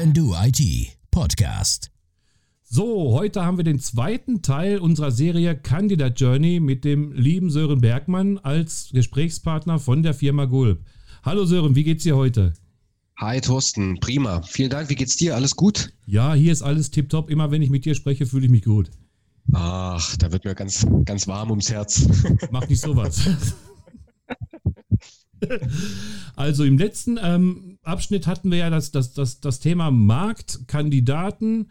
Can Do IT Podcast. So, heute haben wir den zweiten Teil unserer Serie Candidate Journey mit dem lieben Sören Bergmann als Gesprächspartner von der Firma Gulb. Hallo Sören, wie geht's dir heute? Hi Thorsten, prima. Vielen Dank. Wie geht's dir? Alles gut? Ja, hier ist alles tipptopp. Immer wenn ich mit dir spreche, fühle ich mich gut. Ach, da wird mir ganz, ganz warm ums Herz. Mach nicht sowas. Also im letzten ähm, Abschnitt hatten wir ja das, das, das, das Thema Markt, Kandidaten,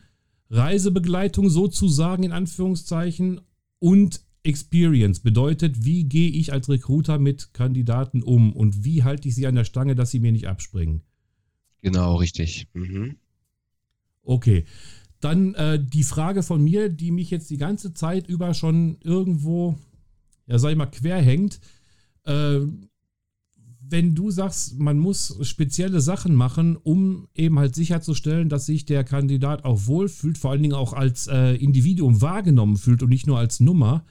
Reisebegleitung sozusagen in Anführungszeichen und Experience bedeutet, wie gehe ich als Recruiter mit Kandidaten um und wie halte ich sie an der Stange, dass sie mir nicht abspringen. Genau, richtig. Mhm. Okay. Dann äh, die Frage von mir, die mich jetzt die ganze Zeit über schon irgendwo, ja, sag ich mal, quer hängt. Äh, wenn du sagst, man muss spezielle Sachen machen, um eben halt sicherzustellen, dass sich der Kandidat auch wohlfühlt, vor allen Dingen auch als äh, Individuum wahrgenommen fühlt und nicht nur als Nummer,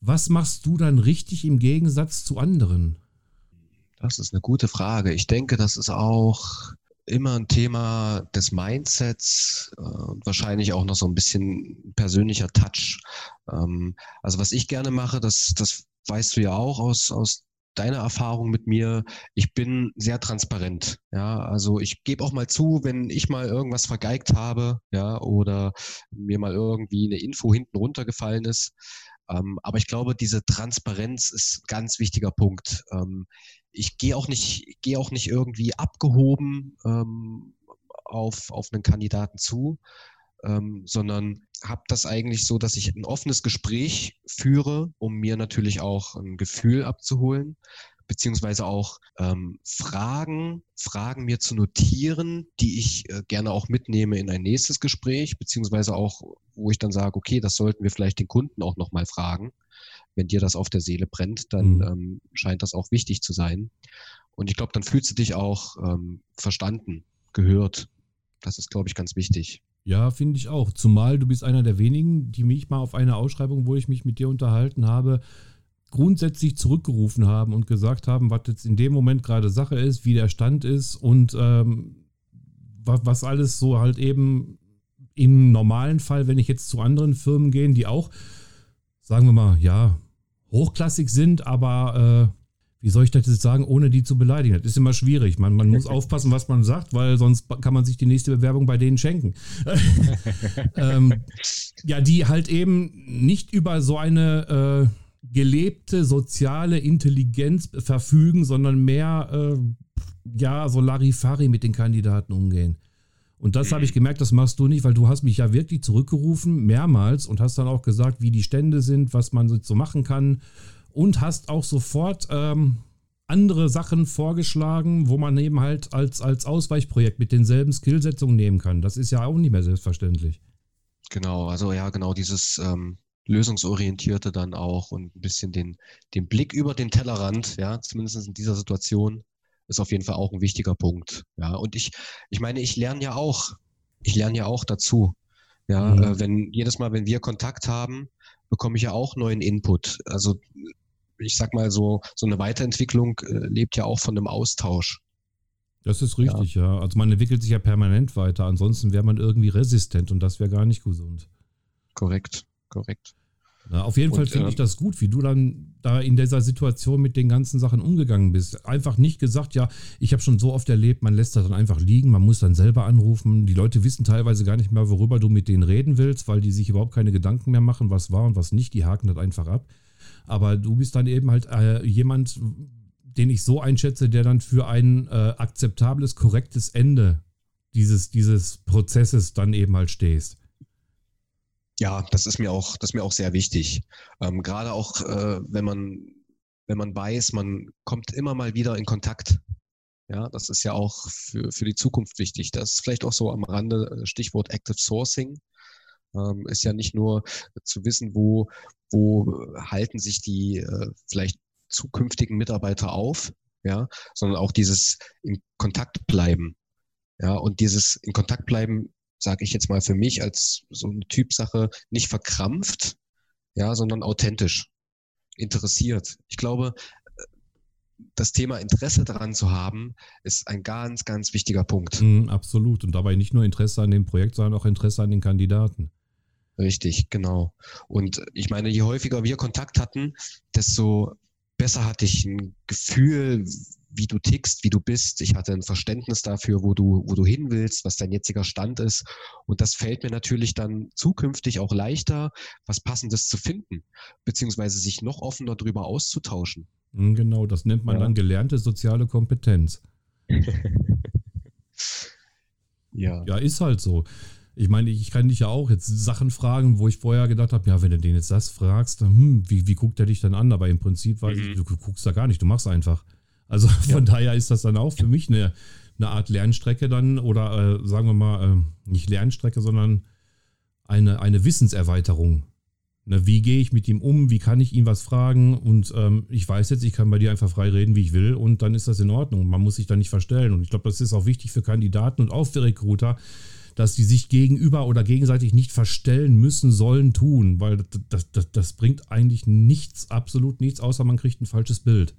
was machst du dann richtig im Gegensatz zu anderen? Das ist eine gute Frage. Ich denke, das ist auch immer ein Thema des Mindsets äh, wahrscheinlich auch noch so ein bisschen persönlicher Touch. Ähm, also was ich gerne mache, das, das weißt du ja auch aus, aus deiner Erfahrung mit mir, ich bin sehr transparent. Ja, also ich gebe auch mal zu, wenn ich mal irgendwas vergeigt habe, ja, oder mir mal irgendwie eine Info hinten runtergefallen ist. Ähm, aber ich glaube, diese Transparenz ist ein ganz wichtiger Punkt. Ähm, ich gehe auch nicht, gehe auch nicht irgendwie abgehoben ähm, auf, auf einen Kandidaten zu, ähm, sondern habe das eigentlich so, dass ich ein offenes Gespräch führe, um mir natürlich auch ein Gefühl abzuholen, beziehungsweise auch ähm, Fragen, Fragen mir zu notieren, die ich äh, gerne auch mitnehme in ein nächstes Gespräch, beziehungsweise auch, wo ich dann sage, okay, das sollten wir vielleicht den Kunden auch nochmal fragen. Wenn dir das auf der Seele brennt, dann mhm. ähm, scheint das auch wichtig zu sein. Und ich glaube, dann fühlst du dich auch ähm, verstanden, gehört. Das ist, glaube ich, ganz wichtig. Ja, finde ich auch. Zumal du bist einer der wenigen, die mich mal auf eine Ausschreibung, wo ich mich mit dir unterhalten habe, grundsätzlich zurückgerufen haben und gesagt haben, was jetzt in dem Moment gerade Sache ist, wie der Stand ist und ähm, was, was alles so halt eben im normalen Fall, wenn ich jetzt zu anderen Firmen gehe, die auch, sagen wir mal, ja, hochklassig sind, aber äh, wie soll ich das jetzt sagen, ohne die zu beleidigen? Das ist immer schwierig. Man, man muss aufpassen, was man sagt, weil sonst kann man sich die nächste Bewerbung bei denen schenken. ähm, ja, die halt eben nicht über so eine äh, gelebte soziale Intelligenz verfügen, sondern mehr, äh, ja, so Larifari mit den Kandidaten umgehen. Und das habe ich gemerkt, das machst du nicht, weil du hast mich ja wirklich zurückgerufen, mehrmals, und hast dann auch gesagt, wie die Stände sind, was man so machen kann und hast auch sofort ähm, andere Sachen vorgeschlagen, wo man eben halt als, als Ausweichprojekt mit denselben Skillsetzungen nehmen kann. Das ist ja auch nicht mehr selbstverständlich. Genau, also ja, genau dieses ähm, lösungsorientierte dann auch und ein bisschen den, den Blick über den Tellerrand, ja, zumindest in dieser Situation, ist auf jeden Fall auch ein wichtiger Punkt. Ja, und ich, ich meine, ich lerne ja auch, ich lerne ja auch dazu. Ja, mhm. äh, wenn jedes Mal, wenn wir Kontakt haben, bekomme ich ja auch neuen Input. Also ich sag mal so, so eine Weiterentwicklung äh, lebt ja auch von einem Austausch. Das ist richtig, ja. ja. Also man entwickelt sich ja permanent weiter. Ansonsten wäre man irgendwie resistent und das wäre gar nicht gesund. Korrekt, korrekt. Na, auf jeden und, Fall finde äh, ich das gut, wie du dann da in dieser Situation mit den ganzen Sachen umgegangen bist. Einfach nicht gesagt, ja, ich habe schon so oft erlebt, man lässt das dann einfach liegen, man muss dann selber anrufen. Die Leute wissen teilweise gar nicht mehr, worüber du mit denen reden willst, weil die sich überhaupt keine Gedanken mehr machen, was war und was nicht. Die haken das einfach ab. Aber du bist dann eben halt äh, jemand, den ich so einschätze, der dann für ein äh, akzeptables, korrektes Ende dieses, dieses Prozesses dann eben halt stehst. Ja, das ist mir auch, das mir auch sehr wichtig. Ähm, Gerade auch, äh, wenn man, wenn man weiß, man kommt immer mal wieder in Kontakt. Ja, das ist ja auch für, für die Zukunft wichtig. Das ist vielleicht auch so am Rande äh, Stichwort Active Sourcing. Ähm, ist ja nicht nur zu wissen, wo, wo halten sich die äh, vielleicht zukünftigen Mitarbeiter auf, ja, sondern auch dieses in Kontakt bleiben. Ja, und dieses in Kontakt bleiben, sage ich jetzt mal für mich als so eine Typsache, nicht verkrampft, ja, sondern authentisch, interessiert. Ich glaube, das Thema Interesse daran zu haben, ist ein ganz, ganz wichtiger Punkt. Mhm, absolut. Und dabei nicht nur Interesse an dem Projekt, sondern auch Interesse an den Kandidaten. Richtig, genau. Und ich meine, je häufiger wir Kontakt hatten, desto besser hatte ich ein Gefühl, wie du tickst, wie du bist. Ich hatte ein Verständnis dafür, wo du, wo du hin willst, was dein jetziger Stand ist. Und das fällt mir natürlich dann zukünftig auch leichter, was Passendes zu finden, beziehungsweise sich noch offener darüber auszutauschen. Hm, genau, das nennt man ja. dann gelernte soziale Kompetenz. ja. Ja, ist halt so. Ich meine, ich kann dich ja auch jetzt Sachen fragen, wo ich vorher gedacht habe, ja, wenn du den jetzt das fragst, dann, hm, wie, wie guckt er dich dann an? Aber im Prinzip weiß mhm. ich, du guckst da gar nicht, du machst einfach. Also von ja. daher ist das dann auch für mich eine, eine Art Lernstrecke dann oder äh, sagen wir mal, äh, nicht Lernstrecke, sondern eine, eine Wissenserweiterung. Ne, wie gehe ich mit ihm um? Wie kann ich ihn was fragen? Und ähm, ich weiß jetzt, ich kann bei dir einfach frei reden, wie ich will, und dann ist das in Ordnung. Man muss sich da nicht verstellen. Und ich glaube, das ist auch wichtig für Kandidaten und auch für Recruiter, dass die sich gegenüber oder gegenseitig nicht verstellen müssen, sollen, tun, weil das, das, das bringt eigentlich nichts, absolut nichts, außer man kriegt ein falsches Bild.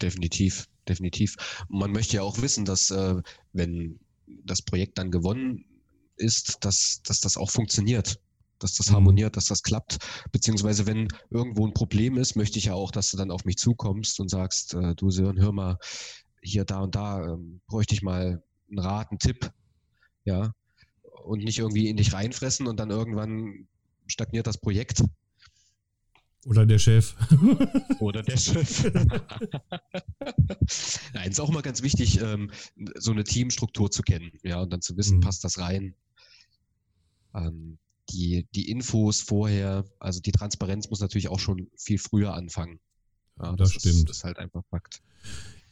Definitiv, definitiv. Man möchte ja auch wissen, dass äh, wenn das Projekt dann gewonnen ist, dass, dass das auch funktioniert, dass das mhm. harmoniert, dass das klappt. Beziehungsweise wenn irgendwo ein Problem ist, möchte ich ja auch, dass du dann auf mich zukommst und sagst, äh, du Sören, hör mal, hier, da und da ähm, bräuchte ich mal einen Rat, einen Tipp. Ja. Und nicht irgendwie in dich reinfressen und dann irgendwann stagniert das Projekt. Oder der Chef. Oder der Chef. Nein, ist auch immer ganz wichtig, ähm, so eine Teamstruktur zu kennen, ja, und dann zu wissen, mhm. passt das rein. Ähm, die, die Infos vorher, also die Transparenz muss natürlich auch schon viel früher anfangen. Ja, das, das stimmt. Ist, ist halt einfach Fakt.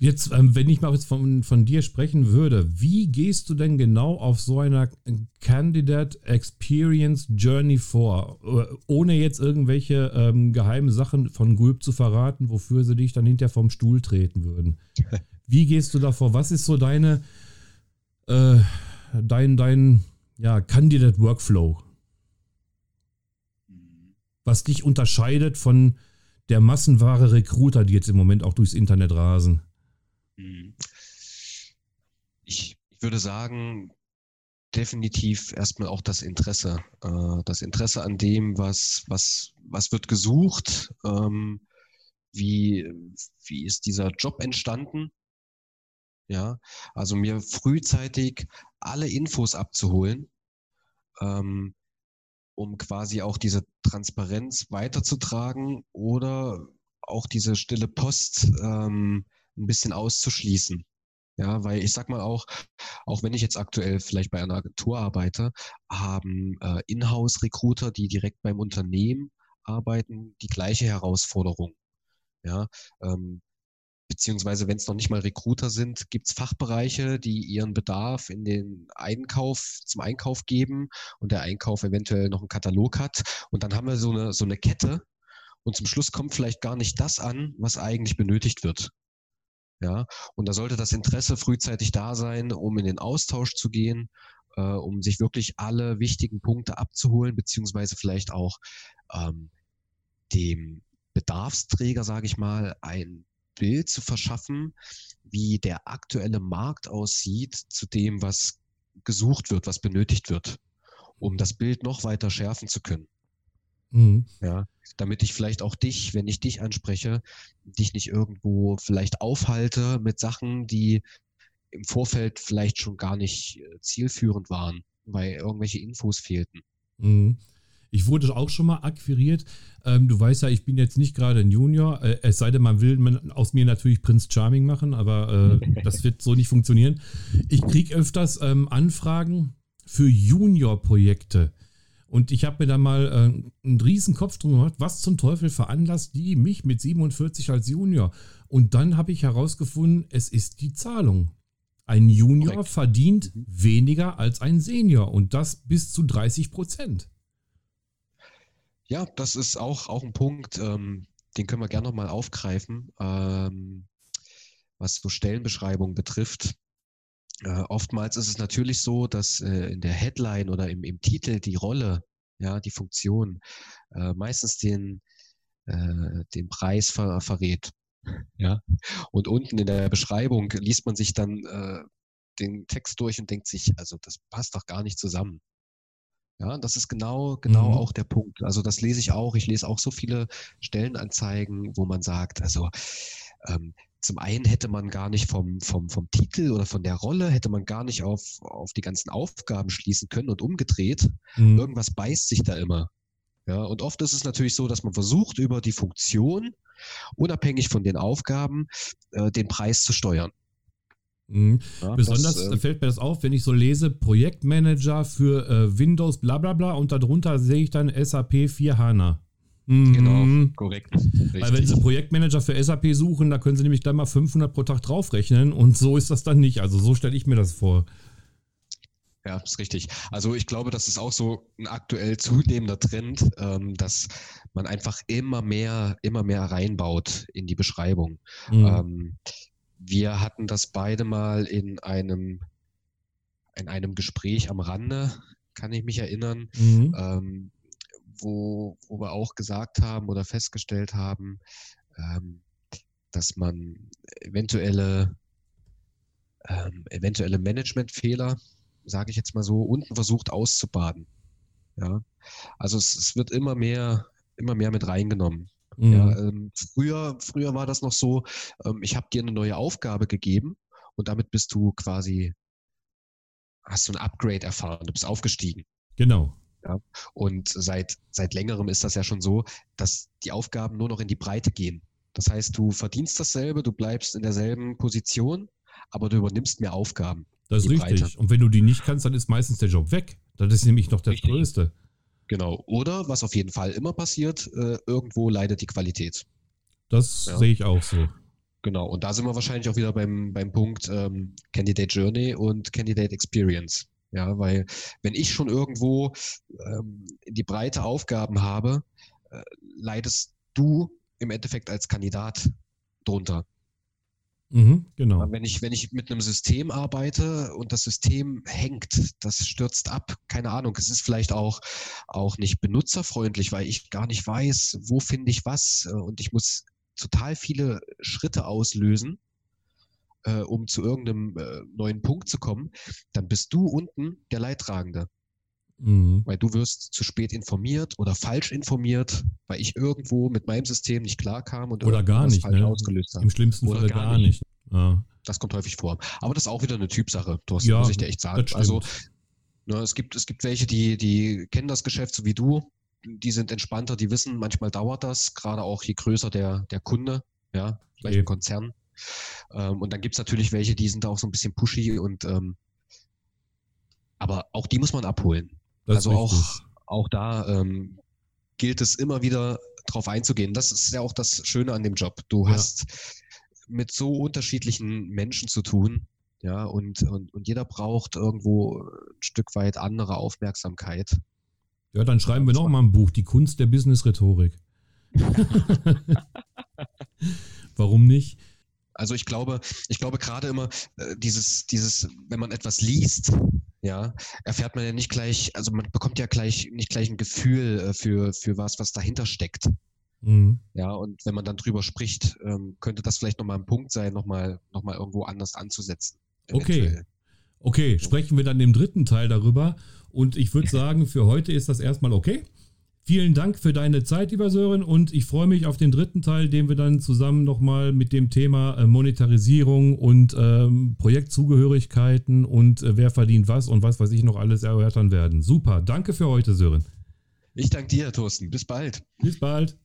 Jetzt, ähm, wenn ich mal jetzt von, von dir sprechen würde, wie gehst du denn genau auf so einer Candidate Experience Journey vor, äh, ohne jetzt irgendwelche ähm, geheimen Sachen von Gulp zu verraten, wofür sie dich dann hinterher vom Stuhl treten würden? Wie gehst du davor? Was ist so deine, äh, dein, dein ja, Candidate Workflow? Was dich unterscheidet von der Massenware Recruiter, die jetzt im Moment auch durchs Internet rasen? Mhm. Ich, ich würde sagen, definitiv erstmal auch das Interesse. Äh, das Interesse an dem, was, was, was wird gesucht, ähm, wie, wie ist dieser Job entstanden. Ja, also mir frühzeitig alle Infos abzuholen, ähm, um quasi auch diese Transparenz weiterzutragen oder auch diese stille Post ähm, ein bisschen auszuschließen. Ja, weil ich sag mal auch, auch wenn ich jetzt aktuell vielleicht bei einer Agentur arbeite, haben äh, Inhouse-Recruiter, die direkt beim Unternehmen arbeiten, die gleiche Herausforderung. Ja, ähm, beziehungsweise wenn es noch nicht mal Recruiter sind, gibt es Fachbereiche, die ihren Bedarf in den Einkauf, zum Einkauf geben und der Einkauf eventuell noch einen Katalog hat. Und dann haben wir so eine, so eine Kette und zum Schluss kommt vielleicht gar nicht das an, was eigentlich benötigt wird. Ja, und da sollte das Interesse frühzeitig da sein, um in den Austausch zu gehen, äh, um sich wirklich alle wichtigen Punkte abzuholen, beziehungsweise vielleicht auch ähm, dem Bedarfsträger, sage ich mal, ein Bild zu verschaffen, wie der aktuelle Markt aussieht zu dem, was gesucht wird, was benötigt wird, um das Bild noch weiter schärfen zu können. Mhm. Ja, damit ich vielleicht auch dich, wenn ich dich anspreche, dich nicht irgendwo vielleicht aufhalte mit Sachen, die im Vorfeld vielleicht schon gar nicht äh, zielführend waren, weil irgendwelche Infos fehlten. Mhm. Ich wurde auch schon mal akquiriert. Ähm, du weißt ja, ich bin jetzt nicht gerade ein Junior, äh, es sei denn, man will man aus mir natürlich Prinz Charming machen, aber äh, das wird so nicht funktionieren. Ich kriege öfters ähm, Anfragen für Junior-Projekte. Und ich habe mir da mal äh, einen riesen Kopf drum gemacht, was zum Teufel veranlasst die mich mit 47 als Junior? Und dann habe ich herausgefunden, es ist die Zahlung. Ein Junior Korrekt. verdient mhm. weniger als ein Senior und das bis zu 30 Prozent. Ja, das ist auch, auch ein Punkt, ähm, den können wir gerne nochmal aufgreifen, ähm, was so Stellenbeschreibungen betrifft. Äh, oftmals ist es natürlich so, dass äh, in der Headline oder im, im Titel die Rolle, ja, die Funktion äh, meistens den, äh, den Preis ver verrät. Ja. Und unten in der Beschreibung liest man sich dann äh, den Text durch und denkt sich, also das passt doch gar nicht zusammen. Ja, das ist genau, genau Mhm. auch der Punkt. Also das lese ich auch. Ich lese auch so viele Stellenanzeigen, wo man sagt, also ähm, zum einen hätte man gar nicht vom, vom, vom Titel oder von der Rolle, hätte man gar nicht auf, auf die ganzen Aufgaben schließen können und umgedreht. Mhm. Irgendwas beißt sich da immer. Ja, und oft ist es natürlich so, dass man versucht, über die Funktion, unabhängig von den Aufgaben, äh, den Preis zu steuern. Mhm. Ja, Besonders das, äh, fällt mir das auf, wenn ich so lese, Projektmanager für äh, Windows, bla bla bla, und darunter sehe ich dann SAP 4 HANA. Mhm. Genau, korrekt. Weil wenn Richtig. Sie Projektmanager für SAP suchen, da können Sie nämlich gleich mal 500 pro Tag draufrechnen und so ist das dann nicht. Also so stelle ich mir das vor. Ja, ist richtig. Also ich glaube, das ist auch so ein aktuell zunehmender Trend, ähm, dass man einfach immer mehr, immer mehr reinbaut in die Beschreibung. Mhm. Ähm, wir hatten das beide mal in einem, in einem Gespräch am Rande, kann ich mich erinnern, Mhm. ähm, wo, wo wir auch gesagt haben oder festgestellt haben, ähm, dass man eventuelle, ähm, eventuelle Managementfehler, sage ich jetzt mal so, unten versucht auszubaden. Ja, also es, es wird immer mehr, immer mehr mit reingenommen. Mhm. Ja, ähm, früher, früher war das noch so, ähm, ich habe dir eine neue Aufgabe gegeben und damit bist du quasi, hast du ein Upgrade erfahren, du bist aufgestiegen. Genau. Und seit, seit längerem ist das ja schon so, dass die Aufgaben nur noch in die Breite gehen. Das heißt, du verdienst dasselbe, du bleibst in derselben Position, aber du übernimmst mehr Aufgaben. Das ist richtig. Breite. Und wenn du die nicht kannst, dann ist meistens der Job weg. Das ist nämlich noch das Richtig. Größte. Genau. Oder was auf jeden Fall immer passiert, äh, irgendwo leidet die Qualität. Das Ja. sehe ich auch so. Genau. Und da sind wir wahrscheinlich auch wieder beim, beim Punkt ähm, Candidate Journey und Candidate Experience. Ja, weil wenn ich schon irgendwo ähm, die breite Aufgaben habe, äh, leidest du im Endeffekt als Kandidat drunter. Mhm, genau. Wenn ich, wenn ich mit einem System arbeite und das System hängt, das stürzt ab, keine Ahnung, es ist vielleicht auch, auch nicht benutzerfreundlich, weil ich gar nicht weiß, wo finde ich was äh, und ich muss total viele Schritte auslösen, äh, um zu irgendeinem äh, neuen Punkt zu kommen, dann bist du unten der Leidtragende, Mhm. weil du wirst zu spät informiert oder falsch informiert, weil ich irgendwo mit meinem System nicht klarkam und Oder gar nicht, falsch ne? ausgelöst habe. Im schlimmsten Falle gar gar nicht. Ja, Das kommt häufig vor. Aber das ist auch wieder eine Typsache, Thorsten, Ja, muss ich dir echt sagen. Also, ne, es gibt, es gibt welche, die, die kennen das Geschäft so wie du. Die sind entspannter, die wissen, manchmal dauert das, gerade auch je größer der, der Kunde, ja, vielleicht ein Konzern. Ähm, und dann gibt es natürlich welche, die sind da auch so ein bisschen pushy und ähm, aber auch die muss man abholen. das also auch, auch da ähm, gilt es immer wieder drauf einzugehen. Das ist ja auch das Schöne an dem Job. Du Ja. hast mit so unterschiedlichen Menschen zu tun. Ja, und, und, und jeder braucht irgendwo ein Stück weit andere Aufmerksamkeit. Ja, dann schreiben wir noch mal ein Buch, Die Kunst der Business-Rhetorik. Warum nicht? Also ich glaube, ich glaube gerade immer äh, dieses, dieses, wenn man etwas liest, ja, erfährt man ja nicht gleich, also man bekommt ja gleich nicht gleich ein Gefühl äh, für, für was, was dahinter steckt. Mhm. Ja, und wenn man dann drüber spricht, ähm, könnte das vielleicht nochmal ein Punkt sein, nochmal noch mal irgendwo anders anzusetzen. Okay. eventuell. Okay, sprechen wir dann im dritten Teil darüber. Und ich würde sagen, für heute ist das erstmal okay. Vielen Dank für deine Zeit, lieber Sören. Und ich freue mich auf den dritten Teil, den wir dann zusammen nochmal mit dem Thema äh, Monetarisierung und ähm, Projektzugehörigkeiten und äh, wer verdient was und was weiß ich noch alles erörtern werden. Super. Danke für heute, Sören. Ich danke dir, Thorsten. Bis bald. Bis bald.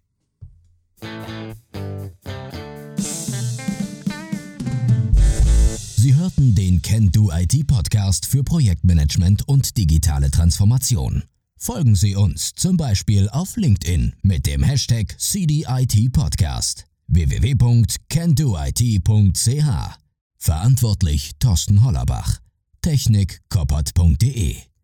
Sie hörten den Can Do IT Podcast für Projektmanagement und digitale Transformation. Folgen Sie uns zum Beispiel auf LinkedIn mit dem Hashtag CDIT Podcast. Www.candoit.ch Verantwortlich Thorsten Hollerbach. Technik koppert.de